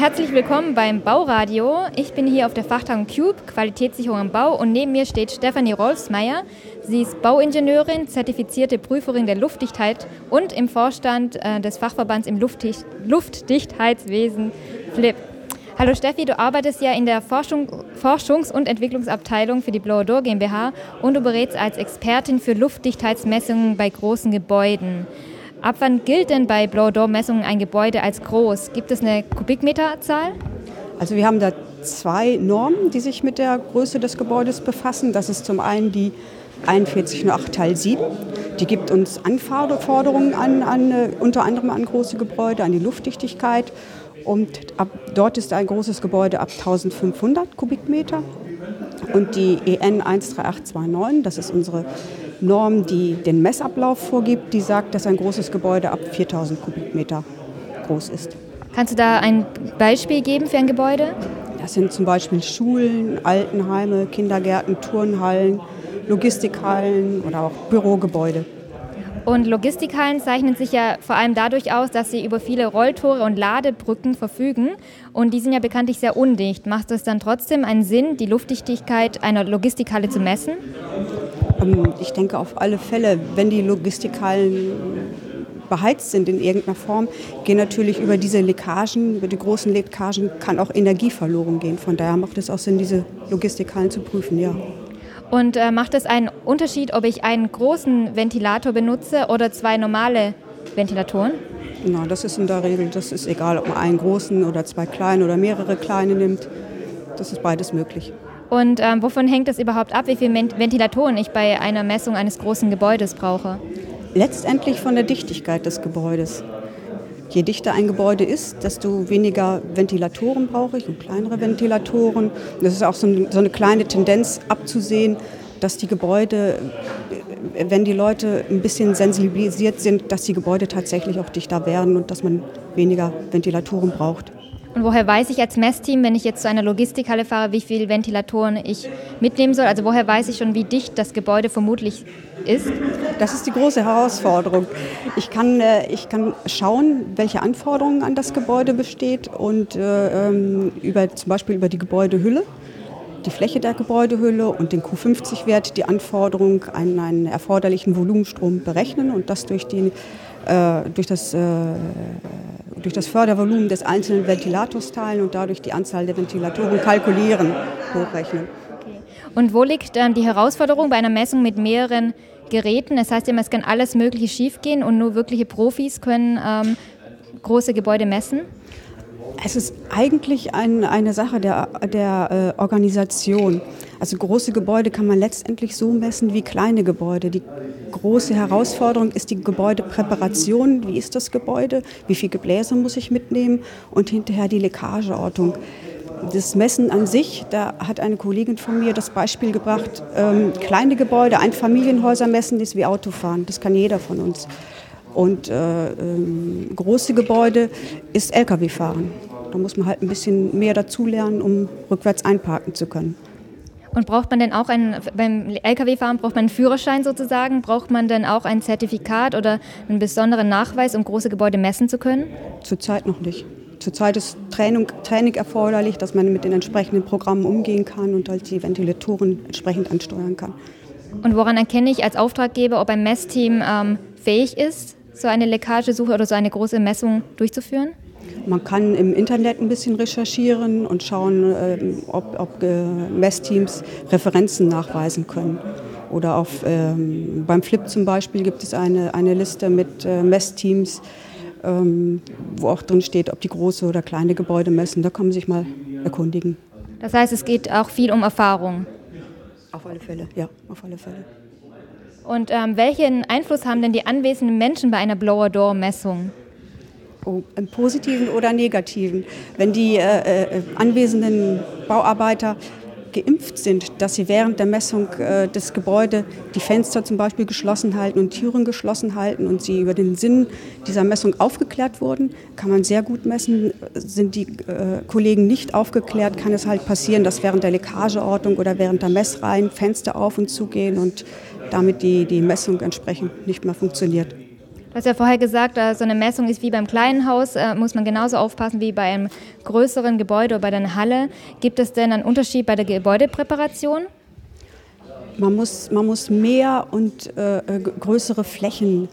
herzlich willkommen beim Bauradio. Ich bin hier auf der Fachtagung Cube, Qualitätssicherung im Bau und neben mir steht Stefanie Rolfsmeier. Sie ist Bauingenieurin, zertifizierte Prüferin der Luftdichtheit und im Vorstand äh, des Fachverbands im Luftdicht Luftdichtheitswesen FLIP. Hallo Steffi, du arbeitest ja in der Forschung, Forschungs- und Entwicklungsabteilung für die Blower Door GmbH und du berätst als Expertin für Luftdichtheitsmessungen bei großen Gebäuden. Ab wann gilt denn bei Blow-Door-Messungen ein Gebäude als groß? Gibt es eine Kubikmeterzahl? Also wir haben da zwei Normen, die sich mit der Größe des Gebäudes befassen. Das ist zum einen die 4108 Teil 7. Die gibt uns Anforderungen an, an, äh, unter anderem an große Gebäude, an die Luftdichtigkeit. Und ab, dort ist ein großes Gebäude ab 1500 Kubikmeter. Und die EN 13829, das ist unsere Norm, die den Messablauf vorgibt, die sagt, dass ein großes Gebäude ab 4000 Kubikmeter groß ist. Kannst du da ein Beispiel geben für ein Gebäude? Das sind zum Beispiel Schulen, Altenheime, Kindergärten, Turnhallen, Logistikhallen oder auch Bürogebäude. Und Logistikhallen zeichnen sich ja vor allem dadurch aus, dass sie über viele Rolltore und Ladebrücken verfügen. Und die sind ja bekanntlich sehr undicht. Macht es dann trotzdem einen Sinn, die Luftdichtigkeit einer Logistikhalle zu messen? Ähm, ich denke auf alle Fälle, wenn die Logistikhallen beheizt sind in irgendeiner Form, gehen natürlich über diese Leckagen, über die großen Leckagen kann auch Energie verloren gehen. Von daher macht es auch Sinn, diese Logistikhallen zu prüfen, ja. Und äh, macht es einen Unterschied, ob ich einen großen Ventilator benutze oder zwei normale Ventilatoren? Na, das ist in der Regel, das ist egal, ob man einen großen oder zwei kleine oder mehrere kleine nimmt. Das ist beides möglich. Und ähm, wovon hängt es überhaupt ab, wie viele Ventilatoren ich bei einer Messung eines großen Gebäudes brauche? Letztendlich von der Dichtigkeit des Gebäudes. Je dichter ein Gebäude ist, desto weniger Ventilatoren brauche ich und kleinere Ventilatoren. Das ist auch so eine, so eine kleine Tendenz abzusehen, dass die Gebäude, wenn die Leute ein bisschen sensibilisiert sind, dass die Gebäude tatsächlich auch dichter werden und dass man weniger Ventilatoren braucht. Und woher weiß ich als Messteam, wenn ich jetzt zu einer Logistikhalle fahre, wie viele Ventilatoren ich mitnehmen soll? Also woher weiß ich schon, wie dicht das Gebäude vermutlich ist? Das ist die große Herausforderung. Ich kann, äh, ich kann schauen, welche Anforderungen an das Gebäude besteht und äh, ähm, über, zum Beispiel über die Gebäudehülle die Fläche der Gebäudehülle und den Q50-Wert die Anforderung an einen erforderlichen Volumenstrom berechnen und das durch, die, äh, durch das äh, durch das Fördervolumen des einzelnen Ventilators teilen und dadurch die Anzahl der Ventilatoren kalkulieren, hochrechnen. Okay. Und wo liegt ähm, die Herausforderung bei einer Messung mit mehreren Geräten? Das heißt immer, es kann alles Mögliche schiefgehen und nur wirkliche Profis können ähm, große Gebäude messen? Es ist eigentlich ein, eine Sache der, der äh, Organisation. Also große Gebäude kann man letztendlich so messen wie kleine Gebäude. Die große Herausforderung ist die Gebäudepräparation. Wie ist das Gebäude? Wie viele Gebläse muss ich mitnehmen? Und hinterher die Leckageortung. Das Messen an sich, da hat eine Kollegin von mir das Beispiel gebracht, ähm, kleine Gebäude, Einfamilienhäuser messen ist wie Autofahren. Das kann jeder von uns. Und äh, ähm, große Gebäude ist Lkw-Fahren. Da muss man halt ein bisschen mehr dazulernen, um rückwärts einparken zu können. Und braucht man denn auch einen, beim Lkw-Fahren braucht man einen Führerschein sozusagen? Braucht man denn auch ein Zertifikat oder einen besonderen Nachweis, um große Gebäude messen zu können? Zurzeit noch nicht. Zurzeit ist Training, Training erforderlich, dass man mit den entsprechenden Programmen umgehen kann und halt die Ventilatoren entsprechend ansteuern kann. Und woran erkenne ich als Auftraggeber, ob ein Messteam ähm, fähig ist, so eine Leckagesuche oder so eine große Messung durchzuführen? Man kann im Internet ein bisschen recherchieren und schauen, ähm, ob, ob äh, Messteams Referenzen nachweisen können. Oder auf, ähm, beim Flip zum Beispiel gibt es eine, eine Liste mit äh, Messteams, ähm, wo auch drin steht, ob die große oder kleine Gebäude messen. Da kann man sich mal erkundigen. Das heißt, es geht auch viel um Erfahrung. Auf alle Fälle, ja, auf alle Fälle. Und ähm, welchen Einfluss haben denn die anwesenden Menschen bei einer Blower-Door-Messung? Im positiven oder negativen. Wenn die äh, äh, anwesenden Bauarbeiter geimpft sind, dass sie während der Messung äh, des Gebäudes die Fenster zum Beispiel geschlossen halten und Türen geschlossen halten und sie über den Sinn dieser Messung aufgeklärt wurden, kann man sehr gut messen. Sind die äh, Kollegen nicht aufgeklärt, kann es halt passieren, dass während der Leckageordnung oder während der Messreihen Fenster auf und zu gehen und damit die, die Messung entsprechend nicht mehr funktioniert. Du hast ja vorher gesagt, äh, so eine Messung ist wie beim kleinen Haus, äh, muss man genauso aufpassen wie bei einem größeren Gebäude oder bei einer Halle. Gibt es denn einen Unterschied bei der Gebäudepräparation? Man muss, man muss mehr und äh, größere Flächen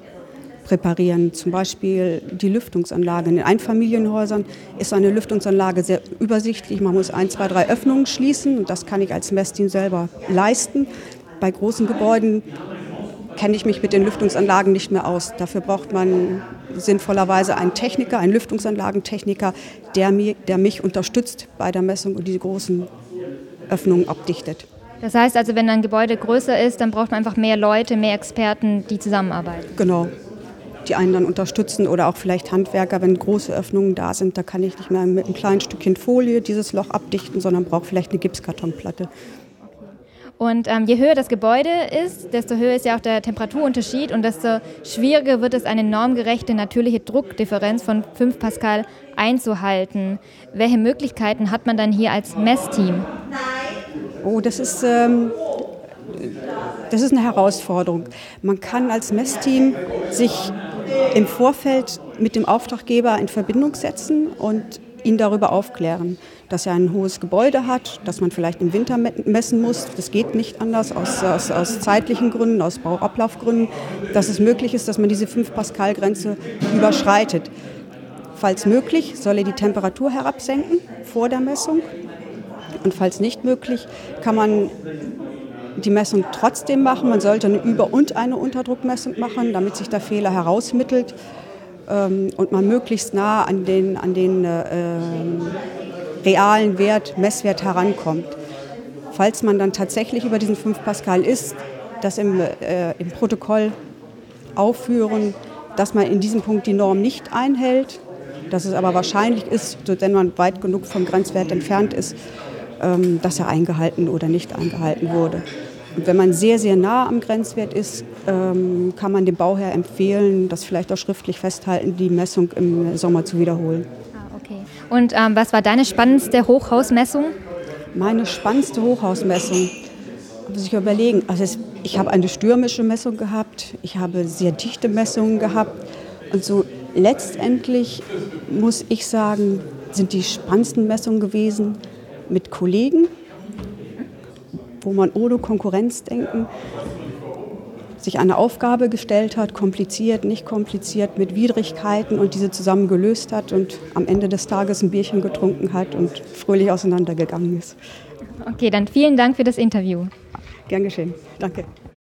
präparieren. Zum Beispiel die Lüftungsanlage. In Einfamilienhäusern ist eine Lüftungsanlage sehr übersichtlich. Man muss ein, zwei, drei Öffnungen schließen und das kann ich als Messteam selber leisten. Bei großen Gebäuden kenne ich mich mit den Lüftungsanlagen nicht mehr aus. Dafür braucht man sinnvollerweise einen Techniker, einen Lüftungsanlagentechniker, der, mir, der mich unterstützt bei der Messung und diese großen Öffnungen abdichtet. Das heißt also, wenn ein Gebäude größer ist, dann braucht man einfach mehr Leute, mehr Experten, die zusammenarbeiten. Genau. Die einen dann unterstützen oder auch vielleicht Handwerker, wenn große Öffnungen da sind, da kann ich nicht mehr mit einem kleinen Stückchen Folie dieses Loch abdichten, sondern brauche vielleicht eine Gipskartonplatte. Und ähm, je höher das Gebäude ist, desto höher ist ja auch der Temperaturunterschied und desto schwieriger wird es, eine normgerechte natürliche Druckdifferenz von 5 Pascal einzuhalten. Welche Möglichkeiten hat man dann hier als Messteam? Oh, das ist, ähm, das ist eine Herausforderung. Man kann als Messteam sich im Vorfeld mit dem Auftraggeber in Verbindung setzen und ihn darüber aufklären, dass er ein hohes Gebäude hat, dass man vielleicht im Winter messen muss. Das geht nicht anders aus, aus, aus zeitlichen Gründen, aus Bauablaufgründen, dass es möglich ist, dass man diese 5-Pascal-Grenze überschreitet. Falls möglich, soll er die Temperatur herabsenken vor der Messung. Und falls nicht möglich, kann man die Messung trotzdem machen. Man sollte eine Über- und eine Unterdruckmessung machen, damit sich der Fehler herausmittelt ähm, und man möglichst nah an den, an den äh, realen Wert, Messwert herankommt. Falls man dann tatsächlich über diesen 5 Pascal ist, das im, äh, im Protokoll aufführen, dass man in diesem Punkt die Norm nicht einhält, dass es aber wahrscheinlich ist, wenn man weit genug vom Grenzwert entfernt ist, ähm, dass er eingehalten oder nicht eingehalten wurde. Und wenn man sehr, sehr nah am Grenzwert ist, ähm, kann man dem Bauherr empfehlen, das vielleicht auch schriftlich festhalten, die Messung im Sommer zu wiederholen. Und ähm, was war deine spannendste Hochhausmessung? Meine spannendste Hochhausmessung, muss ich überlegen. Also es, ich habe eine stürmische Messung gehabt, ich habe sehr dichte Messungen gehabt und so letztendlich muss ich sagen, sind die spannendsten Messungen gewesen mit Kollegen, wo man ohne Konkurrenzdenken sich eine Aufgabe gestellt hat, kompliziert, nicht kompliziert, mit Widrigkeiten und diese zusammen gelöst hat und am Ende des Tages ein Bierchen getrunken hat und fröhlich auseinandergegangen ist. Okay, dann vielen Dank für das Interview. Gern geschehen. Danke.